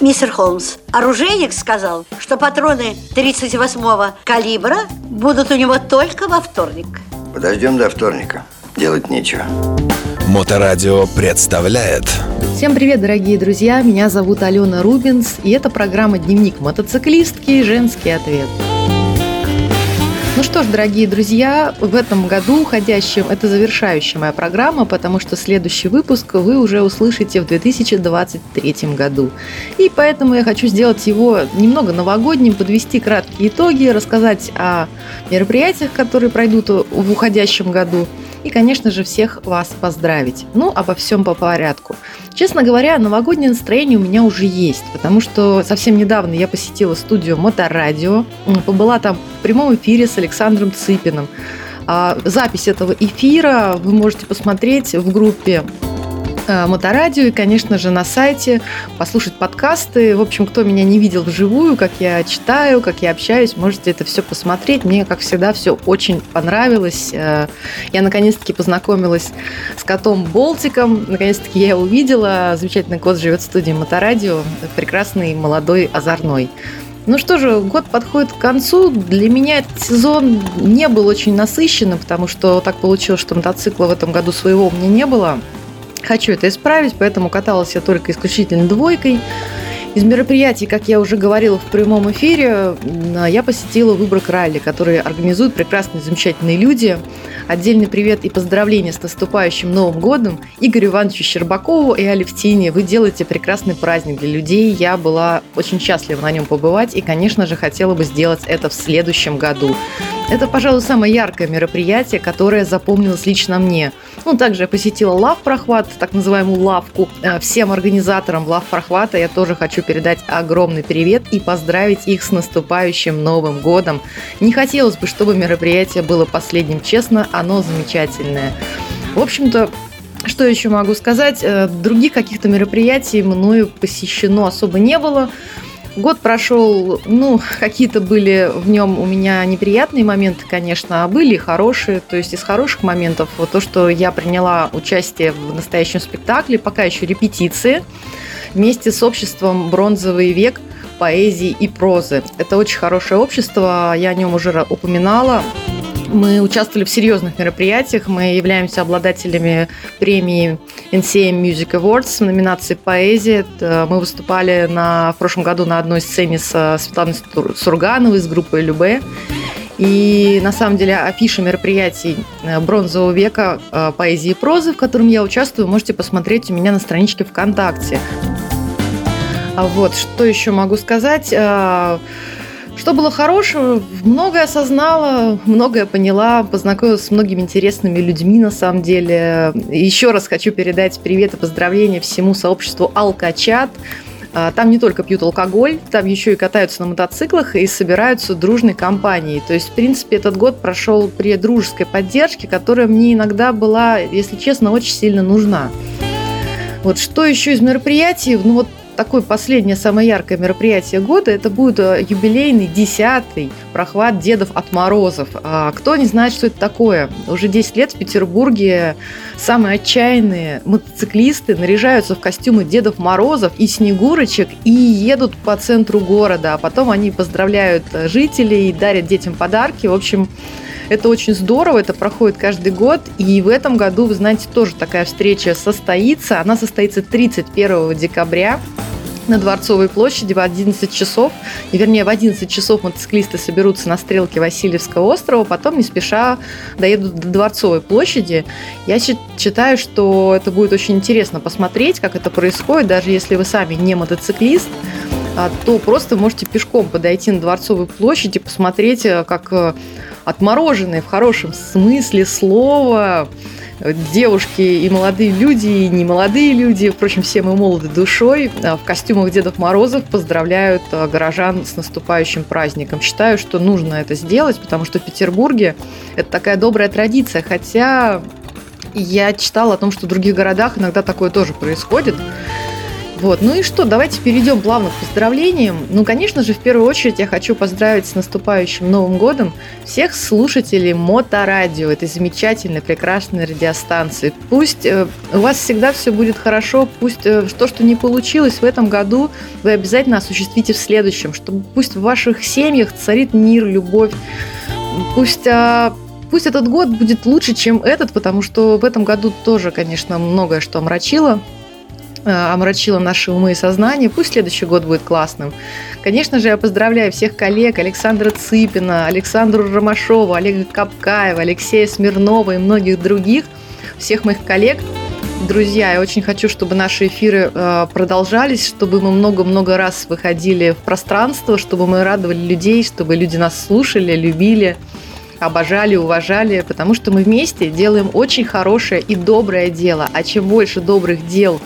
Мистер Холмс, оружейник сказал, что патроны 38-го калибра будут у него только во вторник. Подождем до вторника. Делать нечего. Моторадио представляет Всем привет, дорогие друзья! Меня зовут Алена Рубинс, и это программа «Дневник мотоциклистки. Женский ответ». Ну что ж, дорогие друзья, в этом году уходящем это завершающая моя программа, потому что следующий выпуск вы уже услышите в 2023 году. И поэтому я хочу сделать его немного новогодним, подвести краткие итоги, рассказать о мероприятиях, которые пройдут в уходящем году, и, конечно же, всех вас поздравить. Ну, обо всем по порядку. Честно говоря, новогоднее настроение у меня уже есть, потому что совсем недавно я посетила студию Моторадио, побыла там в прямом эфире с Александром Цыпиным. А запись этого эфира вы можете посмотреть в группе моторадио и, конечно же, на сайте послушать подкасты. В общем, кто меня не видел вживую, как я читаю, как я общаюсь, можете это все посмотреть. Мне, как всегда, все очень понравилось. Э, я, наконец-таки, познакомилась с котом Болтиком. Наконец-таки я его увидела. Замечательный кот живет в студии Моторадио. Прекрасный, молодой, озорной. Ну что же, год подходит к концу. Для меня этот сезон не был очень насыщенным, потому что так получилось, что мотоцикла в этом году своего у меня не было. Хочу это исправить, поэтому каталась я только исключительно двойкой. Из мероприятий, как я уже говорила в прямом эфире, я посетила Выборг ралли, который организуют прекрасные, замечательные люди. Отдельный привет и поздравления с наступающим Новым годом Игорю Ивановичу Щербакову и Алевтине. Вы делаете прекрасный праздник для людей. Я была очень счастлива на нем побывать и, конечно же, хотела бы сделать это в следующем году. Это, пожалуй, самое яркое мероприятие, которое запомнилось лично мне. Ну, также я посетила лав-прохват, так называемую лавку. Э, всем организаторам лав-прохвата я тоже хочу передать огромный привет и поздравить их с наступающим Новым годом. Не хотелось бы, чтобы мероприятие было последним, честно, оно замечательное. В общем-то, что еще могу сказать? Э, других каких-то мероприятий мною посещено особо не было. Год прошел, ну, какие-то были в нем у меня неприятные моменты, конечно, а были хорошие. То есть из хороших моментов вот то, что я приняла участие в настоящем спектакле, пока еще репетиции, вместе с обществом «Бронзовый век» поэзии и прозы. Это очень хорошее общество, я о нем уже упоминала. Мы участвовали в серьезных мероприятиях. Мы являемся обладателями премии NCM Music Awards в номинации «Поэзия». Мы выступали на, в прошлом году на одной сцене с Светланой Сургановой из группы «Любе». И на самом деле афиша мероприятий э, бронзового века э, поэзии и прозы, в котором я участвую, можете посмотреть у меня на страничке ВКонтакте. А вот, что еще могу сказать? Что было хорошего? Многое осознала, многое поняла, познакомилась с многими интересными людьми на самом деле. Еще раз хочу передать привет и поздравления всему сообществу Алкачат. А, там не только пьют алкоголь, там еще и катаются на мотоциклах и собираются дружной компанией. То есть, в принципе, этот год прошел при дружеской поддержке, которая мне иногда была, если честно, очень сильно нужна. Вот что еще из мероприятий? Ну вот такое последнее, самое яркое мероприятие года, это будет э, юбилейный десятый прохват Дедов от Морозов. А кто не знает, что это такое? Уже 10 лет в Петербурге самые отчаянные мотоциклисты наряжаются в костюмы Дедов Морозов и Снегурочек и едут по центру города, а потом они поздравляют э, жителей, дарят детям подарки. В общем, это очень здорово, это проходит каждый год. И в этом году, вы знаете, тоже такая встреча состоится. Она состоится 31 декабря на Дворцовой площади в 11 часов, и, вернее, в 11 часов мотоциклисты соберутся на стрелке Васильевского острова, потом не спеша доедут до Дворцовой площади. Я считаю, что это будет очень интересно посмотреть, как это происходит, даже если вы сами не мотоциклист, а, то просто можете пешком подойти на Дворцовую площадь и посмотреть, э, как э, отмороженные в хорошем смысле слова девушки и молодые люди, и немолодые люди, впрочем, все мы молоды душой, э, в костюмах Дедов Морозов поздравляют горожан с наступающим праздником. Считаю, что нужно это сделать, потому что в Петербурге это такая добрая традиция, хотя я читала о том, что в других городах иногда такое тоже происходит. Вот, ну и что, давайте перейдем плавно к поздравлениям. Ну, конечно же, в первую очередь я хочу поздравить с наступающим Новым годом всех слушателей Моторадио, этой замечательной, прекрасной радиостанции. Пусть э, у вас всегда все будет хорошо, пусть э, то, что не получилось в этом году, вы обязательно осуществите в следующем, чтобы пусть в ваших семьях царит мир, любовь, пусть... Э, Пусть этот год будет лучше, чем этот, потому что в этом году тоже, конечно, многое что омрачило омрачила наши умы и сознание. Пусть следующий год будет классным. Конечно же, я поздравляю всех коллег Александра Цыпина, Александру Ромашова, Олега Капкаева, Алексея Смирнова и многих других, всех моих коллег. Друзья, я очень хочу, чтобы наши эфиры э, продолжались, чтобы мы много-много раз выходили в пространство, чтобы мы радовали людей, чтобы люди нас слушали, любили, обожали, уважали, потому что мы вместе делаем очень хорошее и доброе дело. А чем больше добрых дел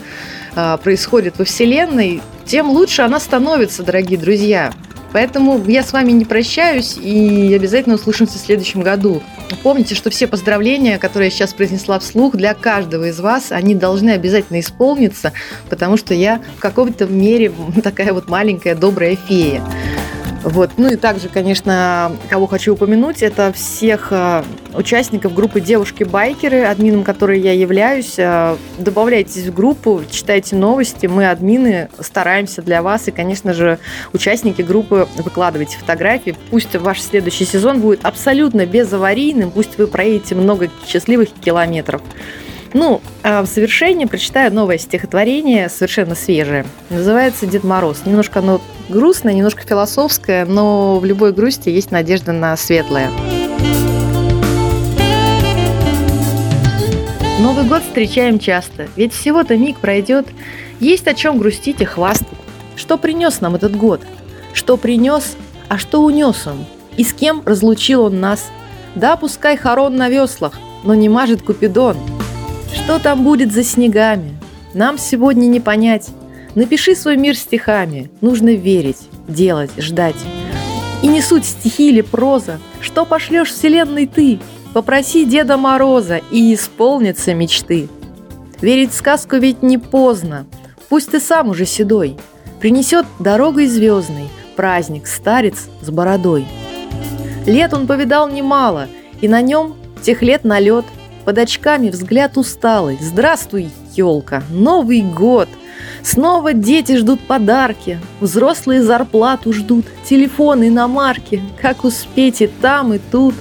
происходит во Вселенной, тем лучше она становится, дорогие друзья. Поэтому я с вами не прощаюсь и обязательно услышимся в следующем году. Помните, что все поздравления, которые я сейчас произнесла вслух, для каждого из вас, они должны обязательно исполниться, потому что я в каком-то мере такая вот маленькая добрая фея. Вот. Ну и также, конечно, кого хочу упомянуть, это всех э, участников группы «Девушки-байкеры», админом которой я являюсь. Э, добавляйтесь в группу, читайте новости, мы, админы, стараемся для вас. И, конечно же, участники группы, выкладывайте фотографии. Пусть ваш следующий сезон будет абсолютно безаварийным, пусть вы проедете много счастливых километров. Ну, а в завершении прочитаю новое стихотворение, совершенно свежее. Называется «Дед Мороз». Немножко оно грустное, немножко философское, но в любой грусти есть надежда на светлое. Новый год встречаем часто, ведь всего-то миг пройдет. Есть о чем грустить и хвастать. Что принес нам этот год? Что принес, а что унес он? И с кем разлучил он нас? Да, пускай хорон на веслах, но не мажет Купидон – что там будет за снегами? Нам сегодня не понять. Напиши свой мир стихами. Нужно верить, делать, ждать. И не суть стихи или проза. Что пошлешь вселенной ты? Попроси Деда Мороза, и исполнятся мечты. Верить в сказку ведь не поздно. Пусть ты сам уже седой. Принесет дорогой звездной праздник старец с бородой. Лет он повидал немало, и на нем тех лет налет – под очками взгляд усталый. Здравствуй, елка, Новый год! Снова дети ждут подарки, взрослые зарплату ждут, телефоны, иномарки. Как успеть и там, и тут?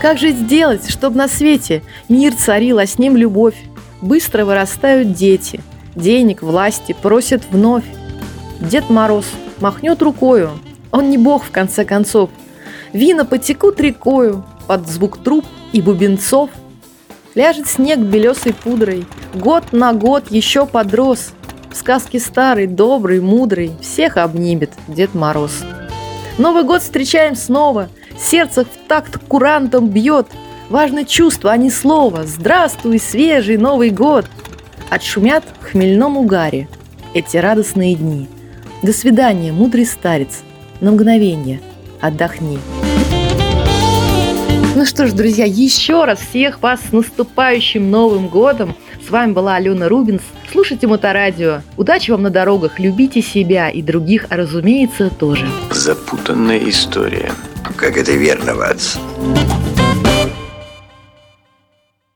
Как же сделать, чтобы на свете мир царил, а с ним любовь? Быстро вырастают дети, денег, власти просят вновь. Дед Мороз махнет рукою, он не бог в конце концов. Вина потекут рекою под звук труб и бубенцов – Ляжет снег белесой пудрой, Год на год еще подрос. В сказке старый, добрый, мудрый Всех обнимет Дед Мороз. Новый год встречаем снова, Сердце в такт курантом бьет. Важно чувство, а не слово. Здравствуй, свежий Новый год! Отшумят в хмельном угаре Эти радостные дни. До свидания, мудрый старец. На мгновение отдохни. Ну что ж, друзья, еще раз всех вас с наступающим Новым годом. С вами была Алена Рубинс. Слушайте Моторадио. Удачи вам на дорогах, любите себя и других, а разумеется, тоже. Запутанная история. Как это верно, Ватс.